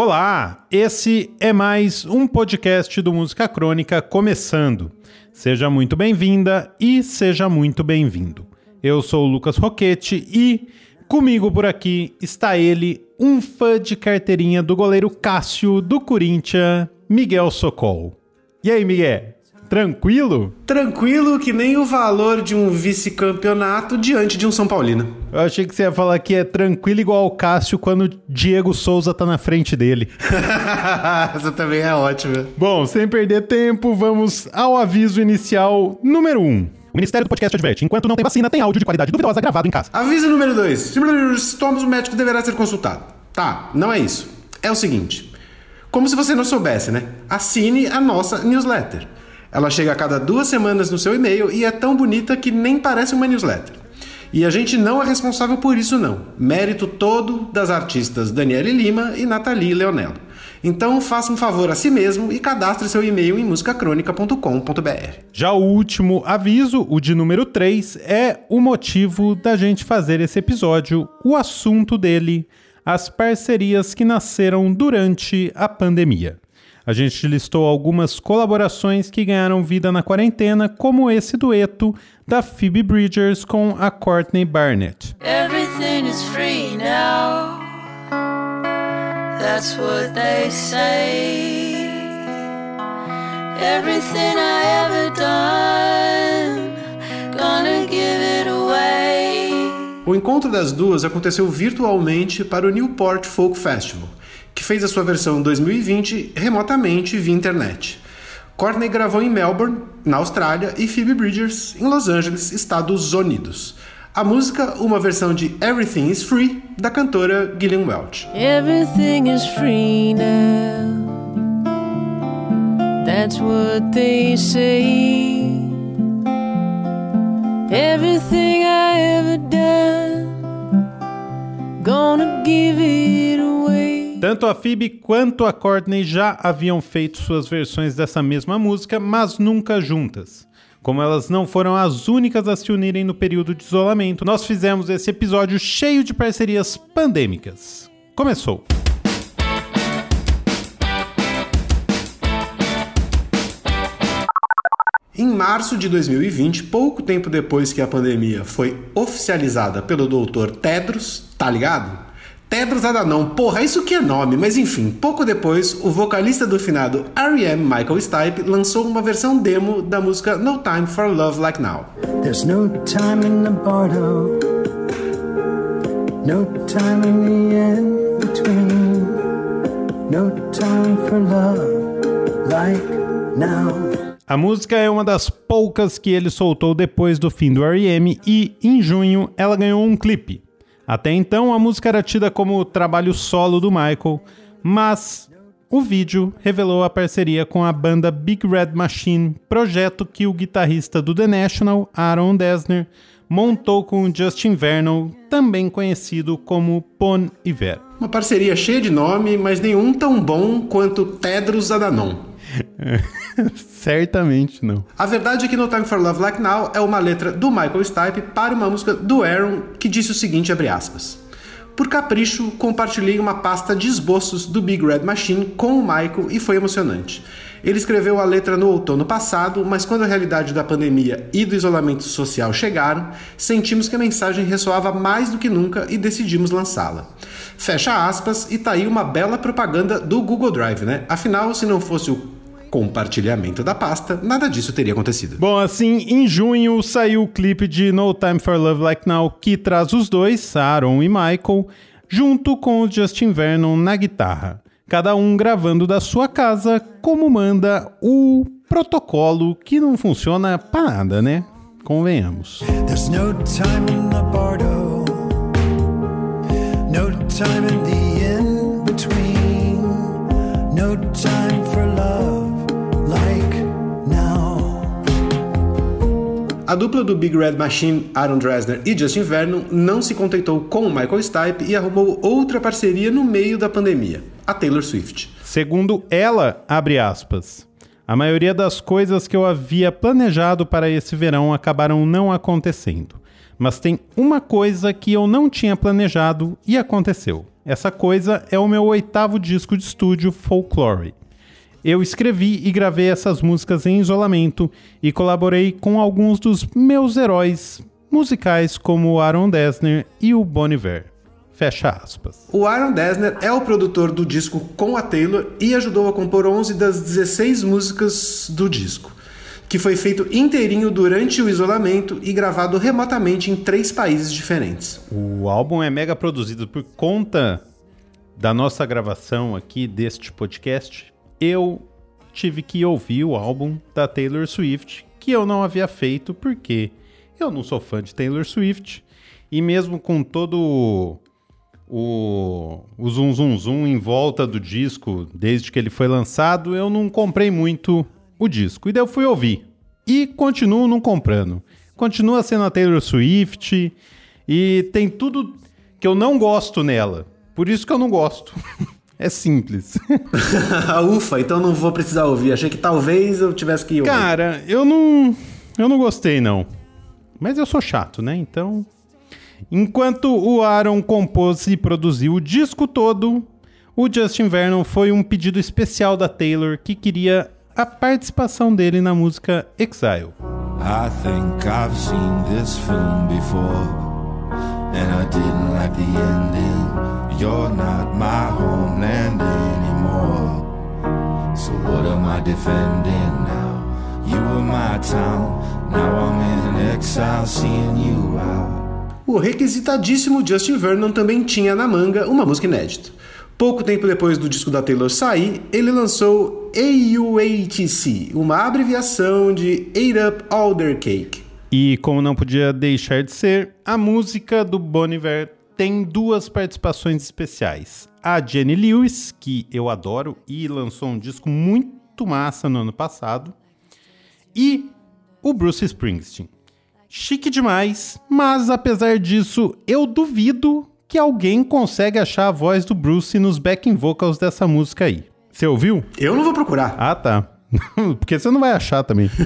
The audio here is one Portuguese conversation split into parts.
Olá, esse é mais um podcast do Música Crônica começando. Seja muito bem-vinda e seja muito bem-vindo. Eu sou o Lucas Roquete e comigo por aqui está ele, um fã de carteirinha do goleiro Cássio do Corinthians, Miguel Socol. E aí, Miguel? Tranquilo? Tranquilo que nem o valor de um vice-campeonato diante de um São Paulino. Eu achei que você ia falar que é tranquilo igual o Cássio quando Diego Souza tá na frente dele. Essa também é ótima. Bom, sem perder tempo, vamos ao aviso inicial número 1. Um. O Ministério do Podcast adverte: enquanto não tem vacina, tem áudio de qualidade duvidosa gravado em casa. Aviso número 2. Sintomas, o médico deverá ser consultado. Tá, não é isso. É o seguinte: como se você não soubesse, né? Assine a nossa newsletter. Ela chega a cada duas semanas no seu e-mail e é tão bonita que nem parece uma newsletter. E a gente não é responsável por isso, não. Mérito todo das artistas Daniele Lima e Nathalie Leonello. Então faça um favor a si mesmo e cadastre seu e-mail em musicacronica.com.br. Já o último aviso, o de número 3, é o motivo da gente fazer esse episódio, o assunto dele, as parcerias que nasceram durante a pandemia. A gente listou algumas colaborações que ganharam vida na quarentena, como esse dueto da Phoebe Bridgers com a Courtney Barnett. Everything is free now. That's what they say. Everything I ever done, gonna give it away. O encontro das duas aconteceu virtualmente para o Newport Folk Festival que fez a sua versão 2020 remotamente via internet. Courtney gravou em Melbourne, na Austrália, e Phoebe Bridgers em Los Angeles, Estados Unidos. A música, uma versão de Everything is Free, da cantora Gillian Welch. Everything is free now. That's what they say. Everything I ever done, gonna give it away. Tanto a Phoebe quanto a Courtney já haviam feito suas versões dessa mesma música, mas nunca juntas. Como elas não foram as únicas a se unirem no período de isolamento, nós fizemos esse episódio cheio de parcerias pandêmicas. Começou! Em março de 2020, pouco tempo depois que a pandemia foi oficializada pelo doutor Tedros, tá ligado? Tedros Adhanom, porra, isso que é nome, mas enfim, pouco depois, o vocalista do finado R.E.M. Michael Stipe lançou uma versão demo da música No Time for Love Like Now. There's no time in the bardo, no time in the end between, no time for love like now. A música é uma das poucas que ele soltou depois do fim do R.E.M. e, em junho, ela ganhou um clipe. Até então, a música era tida como trabalho solo do Michael, mas o vídeo revelou a parceria com a banda Big Red Machine, projeto que o guitarrista do The National, Aaron Dessner, montou com Justin Vernon, também conhecido como Pon Iver. Uma parceria cheia de nome, mas nenhum tão bom quanto Tedros Adhanom. Certamente não. A verdade é que No Time for Love Like Now é uma letra do Michael Stipe para uma música do Aaron que disse o seguinte, abre aspas. Por capricho, compartilhei uma pasta de esboços do Big Red Machine com o Michael e foi emocionante. Ele escreveu a letra no outono passado, mas quando a realidade da pandemia e do isolamento social chegaram, sentimos que a mensagem ressoava mais do que nunca e decidimos lançá-la. Fecha aspas, e tá aí uma bela propaganda do Google Drive, né? Afinal, se não fosse o compartilhamento da pasta, nada disso teria acontecido. Bom, assim, em junho saiu o clipe de No Time for Love Like Now, que traz os dois, Aaron e Michael, junto com o Justin Vernon na guitarra. Cada um gravando da sua casa, como manda o protocolo que não funciona para nada, né? Convenhamos. There's no time in the bardo, no time in the in between, no time for love. A dupla do Big Red Machine, Aaron Dresner e Justin Vernon, não se contentou com o Michael Stipe e arrumou outra parceria no meio da pandemia, a Taylor Swift. Segundo ela, abre aspas, a maioria das coisas que eu havia planejado para esse verão acabaram não acontecendo. Mas tem uma coisa que eu não tinha planejado e aconteceu. Essa coisa é o meu oitavo disco de estúdio, Folklore. Eu escrevi e gravei essas músicas em isolamento e colaborei com alguns dos meus heróis musicais, como o Aaron Dessner e o Bon Iver. Fecha aspas. O Aaron Dessner é o produtor do disco com a Taylor e ajudou a compor 11 das 16 músicas do disco que foi feito inteirinho durante o isolamento e gravado remotamente em três países diferentes. O álbum é mega produzido por conta da nossa gravação aqui deste podcast. Eu tive que ouvir o álbum da Taylor Swift, que eu não havia feito porque eu não sou fã de Taylor Swift e mesmo com todo o, o zoom zoom zoom em volta do disco desde que ele foi lançado, eu não comprei muito o disco. E daí eu fui ouvir. E continuo não comprando. Continua sendo a Taylor Swift. E tem tudo que eu não gosto nela. Por isso que eu não gosto. é simples. Ufa, então não vou precisar ouvir. Achei que talvez eu tivesse que ouvir. Cara, eu não. Eu não gostei, não. Mas eu sou chato, né? Então. Enquanto o Aaron compôs e produziu o disco todo, o Justin Vernon foi um pedido especial da Taylor que queria a participação dele na música Exile. I think I've seen this film before And I didn't like the ending You're not my homeland anymore So what am I defending now? You were my town Now I'm in exile seeing you out O requisitadíssimo Justin Vernon também tinha na manga uma música inédita. Pouco tempo depois do disco da Taylor sair, ele lançou AUATC, uma abreviação de Ate Up All Their Cake. E como não podia deixar de ser, a música do Bon Iver tem duas participações especiais. A Jenny Lewis, que eu adoro e lançou um disco muito massa no ano passado, e o Bruce Springsteen. Chique demais, mas apesar disso, eu duvido que alguém consegue achar a voz do Bruce nos backing vocals dessa música aí. Você ouviu? Eu não vou procurar. Ah, tá. Porque você não vai achar também.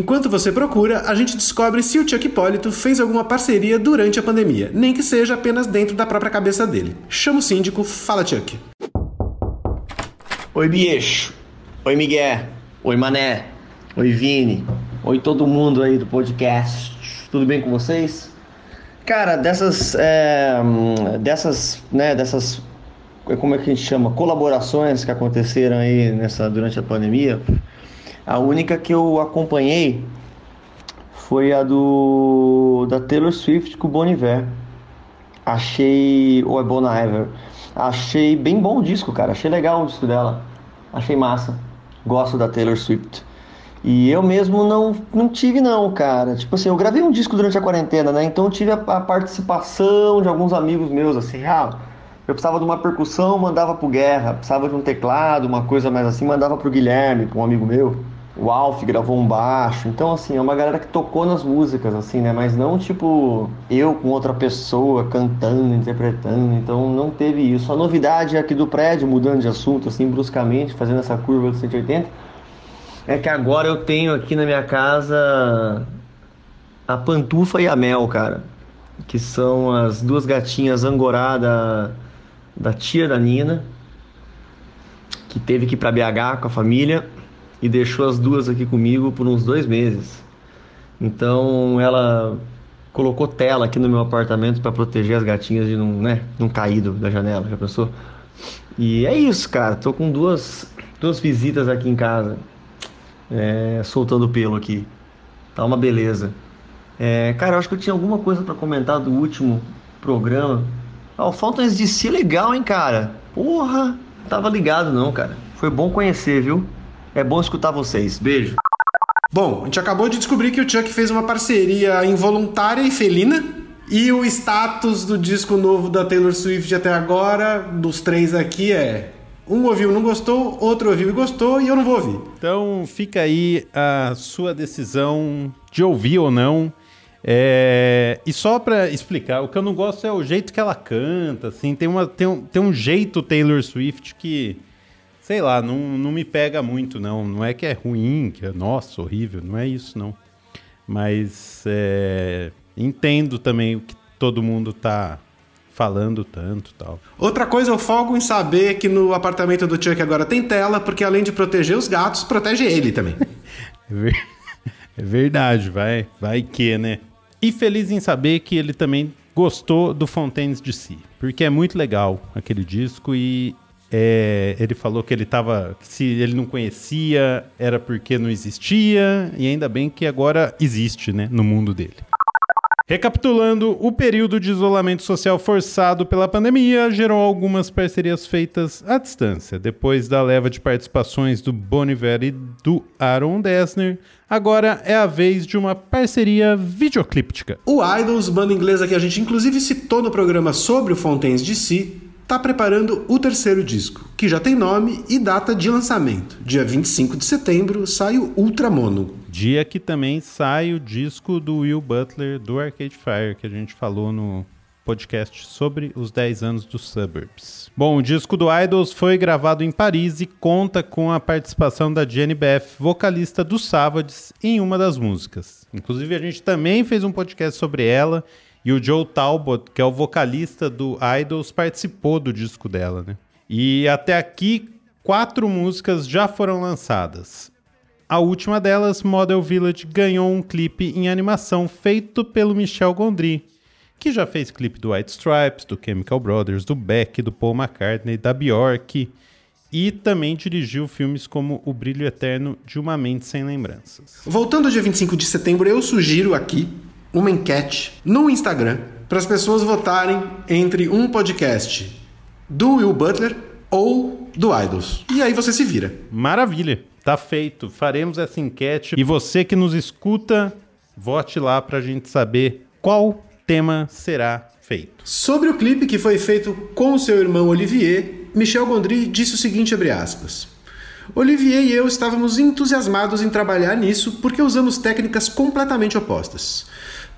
Enquanto você procura, a gente descobre se o Chuck Hipólito fez alguma parceria durante a pandemia, nem que seja apenas dentro da própria cabeça dele. Chama o síndico, fala Chuck. Oi, bicho. Oi, Miguel. Oi, Mané. Oi, Vini. Oi, todo mundo aí do podcast. Tudo bem com vocês? Cara, dessas, é, dessas, né, dessas, como é que a gente chama, colaborações que aconteceram aí nessa durante a pandemia, a única que eu acompanhei foi a do da Taylor Swift com o Bon Iver. Achei, ou é Bon Iver. Achei bem bom o disco, cara. Achei legal o disco dela. Achei massa. Gosto da Taylor Swift. E eu mesmo não, não tive não, cara. Tipo assim, eu gravei um disco durante a quarentena, né? Então eu tive a, a participação de alguns amigos meus, assim, ah, eu precisava de uma percussão, mandava pro Guerra. Precisava de um teclado, uma coisa mais assim, mandava pro Guilherme, um amigo meu o Alf gravou um baixo. Então, assim, é uma galera que tocou nas músicas, assim, né? Mas não tipo eu com outra pessoa cantando, interpretando. Então, não teve isso. A novidade aqui do prédio, mudando de assunto, assim, bruscamente, fazendo essa curva de 180, é que agora eu tenho aqui na minha casa a Pantufa e a Mel, cara. Que são as duas gatinhas angorá da, da tia da Nina, que teve que ir pra BH com a família e deixou as duas aqui comigo por uns dois meses. Então ela colocou tela aqui no meu apartamento para proteger as gatinhas de não, né, não cair da janela, já pensou? E é isso, cara. Tô com duas, duas visitas aqui em casa, é, soltando pelo aqui. Tá uma beleza. É, cara, eu acho que eu tinha alguma coisa para comentar do último programa. Ah, o Fountains DC legal, hein, cara? Porra, tava ligado não, cara. Foi bom conhecer, viu? É bom escutar vocês. Beijo. Bom, a gente acabou de descobrir que o Chuck fez uma parceria involuntária e felina. E o status do disco novo da Taylor Swift até agora, dos três aqui, é Um ouviu, não gostou, outro ouviu e gostou, e eu não vou ouvir. Então fica aí a sua decisão de ouvir ou não. É, e só pra explicar, o que eu não gosto é o jeito que ela canta, assim, tem, uma, tem, um, tem um jeito Taylor Swift que, sei lá, não, não me pega muito, não. Não é que é ruim, que é, nossa, horrível, não é isso, não. Mas é, entendo também o que todo mundo tá falando tanto tal. Outra coisa, eu folgo em saber que no apartamento do Chuck agora tem tela, porque além de proteger os gatos, protege ele também. é, é verdade, vai, vai que, né? E feliz em saber que ele também gostou do Fontaines de Si, porque é muito legal aquele disco e é, ele falou que ele tava. Que se ele não conhecia, era porque não existia, e ainda bem que agora existe, né, no mundo dele. Recapitulando, o período de isolamento social forçado pela pandemia gerou algumas parcerias feitas à distância. Depois da leva de participações do Bon Iver e do Aaron Dessner, agora é a vez de uma parceria videoclíptica. O Idols, banda inglesa que a gente inclusive citou no programa sobre o Fontaines DC, está preparando o terceiro disco, que já tem nome e data de lançamento. Dia 25 de setembro sai o Ultramono. Dia que também sai o disco do Will Butler do Arcade Fire, que a gente falou no podcast sobre os 10 anos dos Suburbs. Bom, o disco do Idols foi gravado em Paris e conta com a participação da Jenny Beth, vocalista do Savages, em uma das músicas. Inclusive, a gente também fez um podcast sobre ela e o Joe Talbot, que é o vocalista do Idols, participou do disco dela, né? E até aqui, quatro músicas já foram lançadas. A última delas, Model Village, ganhou um clipe em animação feito pelo Michel Gondry, que já fez clipe do White Stripes, do Chemical Brothers, do Beck, do Paul McCartney, da Bjork e também dirigiu filmes como O Brilho Eterno de Uma Mente Sem Lembranças. Voltando ao dia 25 de setembro, eu sugiro aqui uma enquete no Instagram para as pessoas votarem entre um podcast do Will Butler ou do Idols. E aí você se vira. Maravilha. Tá feito. Faremos essa enquete. E você que nos escuta, vote lá pra gente saber qual tema será feito. Sobre o clipe que foi feito com o seu irmão Olivier, Michel Gondry disse o seguinte, abre aspas. Olivier e eu estávamos entusiasmados em trabalhar nisso porque usamos técnicas completamente opostas.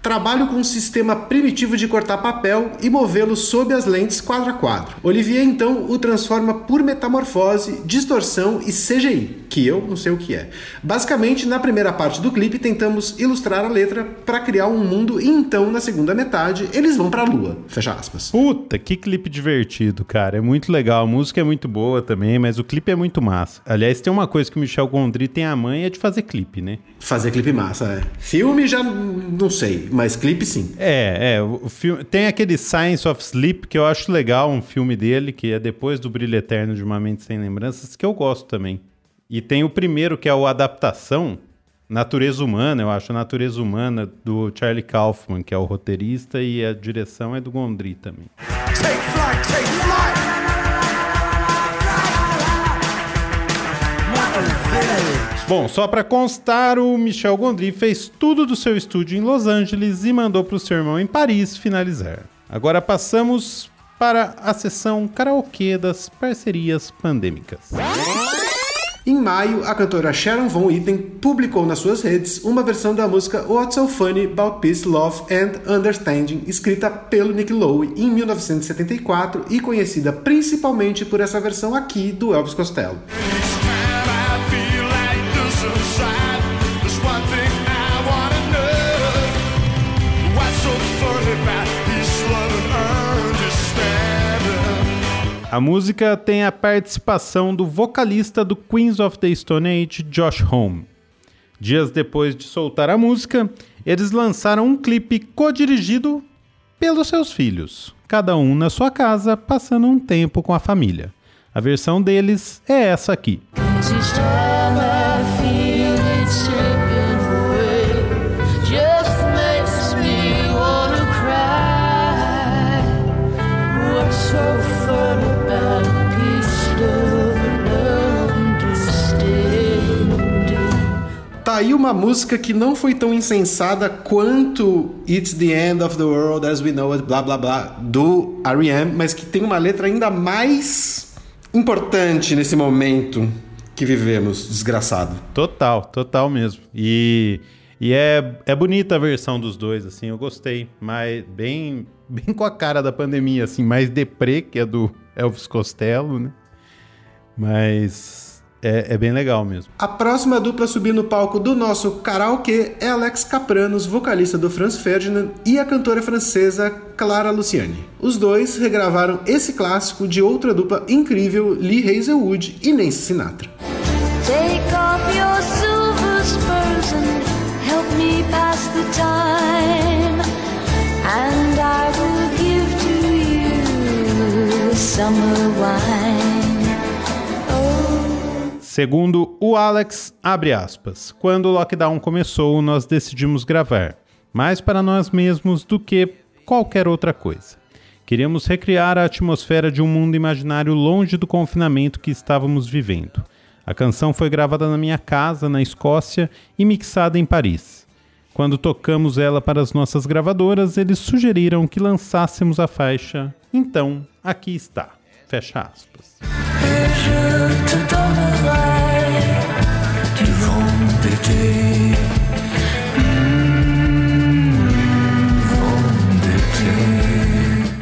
Trabalho com um sistema primitivo de cortar papel e movê-lo sob as lentes quadro a quadro. Olivier então o transforma por metamorfose, distorção e CGI, que eu não sei o que é. Basicamente, na primeira parte do clipe tentamos ilustrar a letra para criar um mundo e então na segunda metade eles vão para a lua. Fecha aspas. Puta, que clipe divertido, cara. É muito legal. A música é muito boa também, mas o clipe é muito massa. Aliás, tem uma coisa que o Michel Gondry tem a manha de fazer clipe, né? Fazer clipe massa, é. Filme já não sei mas clipe sim. É, é. O filme, tem aquele Science of Sleep que eu acho legal, um filme dele, que é depois do Brilho Eterno de Uma Mente Sem Lembranças, que eu gosto também. E tem o primeiro, que é o Adaptação, Natureza Humana, eu acho, Natureza Humana, do Charlie Kaufman, que é o roteirista, e a direção é do Gondry também. Take flight, take flight! Bom, só para constar, o Michel Gondry fez tudo do seu estúdio em Los Angeles e mandou para o seu irmão em Paris finalizar. Agora passamos para a sessão karaokê das parcerias pandêmicas. Em maio, a cantora Sharon Von Eaton publicou nas suas redes uma versão da música What's So Funny About Peace, Love and Understanding, escrita pelo Nick Lowe em 1974 e conhecida principalmente por essa versão aqui do Elvis Costello. A música tem a participação do vocalista do Queens of the Stone Age, Josh Homme. Dias depois de soltar a música, eles lançaram um clipe co-dirigido pelos seus filhos, cada um na sua casa, passando um tempo com a família. A versão deles é essa aqui. Aí uma música que não foi tão insensada quanto It's the End of the World as We Know It, blá blá blá, do R.E.M., mas que tem uma letra ainda mais importante nesse momento que vivemos, desgraçado. Total, total mesmo. E, e é, é bonita a versão dos dois, assim, eu gostei. Mas bem, bem com a cara da pandemia, assim, mais deprê, que é do Elvis Costello, né? Mas é, é, bem legal mesmo. A próxima dupla a subir no palco do nosso karaokê é Alex Capranos, vocalista do Franz Ferdinand, e a cantora francesa Clara Luciani. Os dois regravaram esse clássico de outra dupla incrível, Lee Hazelwood e Nancy Sinatra. Take Segundo o Alex, abre aspas, quando o lockdown começou, nós decidimos gravar, mais para nós mesmos do que qualquer outra coisa. Queríamos recriar a atmosfera de um mundo imaginário longe do confinamento que estávamos vivendo. A canção foi gravada na minha casa, na Escócia, e mixada em Paris. Quando tocamos ela para as nossas gravadoras, eles sugeriram que lançássemos a faixa. Então, aqui está. Fecha aspas.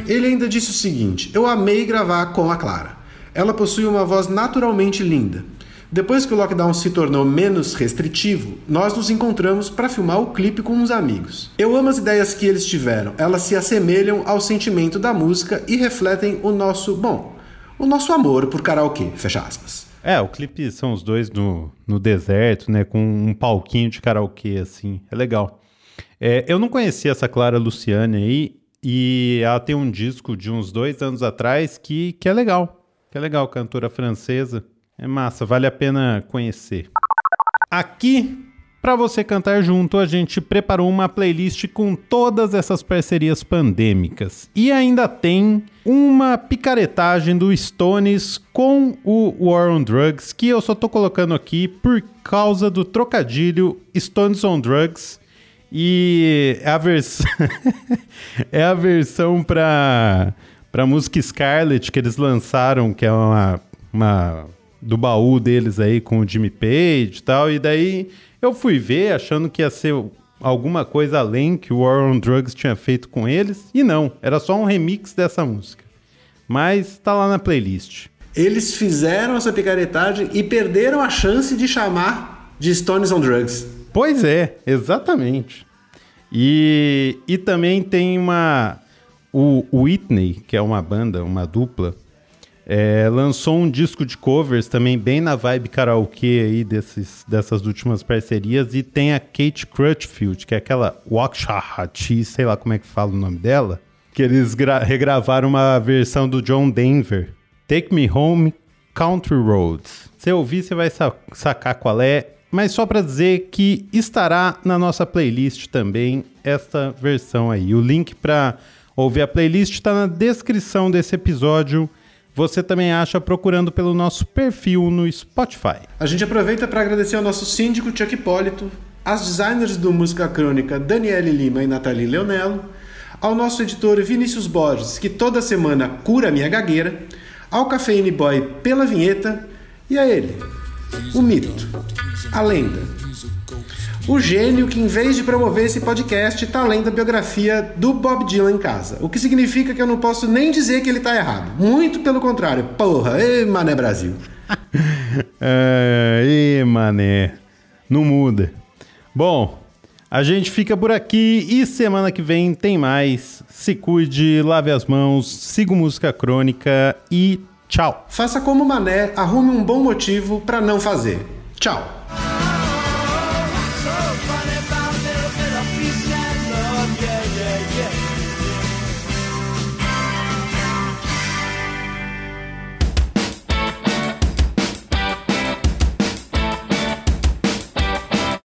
Ele ainda disse o seguinte: Eu amei gravar com a Clara. Ela possui uma voz naturalmente linda. Depois que o lockdown se tornou menos restritivo, nós nos encontramos para filmar o clipe com uns amigos. Eu amo as ideias que eles tiveram, elas se assemelham ao sentimento da música e refletem o nosso, bom, o nosso amor por karaokê, fecha aspas. É, o clipe são os dois no, no deserto, né, com um palquinho de karaokê, assim, é legal. É, eu não conhecia essa Clara Luciane aí, e ela tem um disco de uns dois anos atrás que, que é legal, que é legal, cantora francesa. É massa, vale a pena conhecer. Aqui, para você cantar junto, a gente preparou uma playlist com todas essas parcerias pandêmicas. E ainda tem uma picaretagem do Stones com o War on Drugs, que eu só tô colocando aqui por causa do trocadilho Stones on Drugs. E é a versão é a versão para para música Scarlet que eles lançaram, que é uma, uma do baú deles aí com o Jimmy Page e tal. E daí eu fui ver achando que ia ser alguma coisa além que o War on Drugs tinha feito com eles. E não, era só um remix dessa música. Mas tá lá na playlist. Eles fizeram essa picaretagem e perderam a chance de chamar de Stones on Drugs. Pois é, exatamente. E, e também tem uma. O Whitney, que é uma banda, uma dupla, é, lançou um disco de covers também bem na vibe karaokê aí desses, dessas últimas parcerias e tem a Kate Crutchfield, que é aquela Wakshahati, sei lá como é que fala o nome dela, que eles regravaram uma versão do John Denver, Take Me Home Country Roads. Se ouvir, você vai sa sacar qual é, mas só para dizer que estará na nossa playlist também esta versão aí. O link para ouvir a playlist está na descrição desse episódio você também acha procurando pelo nosso perfil no Spotify. A gente aproveita para agradecer ao nosso síndico Chuck Hipólito, às designers do Música Crônica Daniele Lima e Nathalie Leonello, ao nosso editor Vinícius Borges, que toda semana cura minha gagueira, ao Cafeine Boy pela vinheta e a ele, o mito, a lenda, o gênio que, em vez de promover esse podcast, tá lendo a biografia do Bob Dylan em casa. O que significa que eu não posso nem dizer que ele tá errado. Muito pelo contrário. Porra, ê, mané Brasil. é, ê, mané. Não muda. Bom, a gente fica por aqui e semana que vem tem mais. Se cuide, lave as mãos, siga música crônica e tchau. Faça como Mané, arrume um bom motivo para não fazer. Tchau.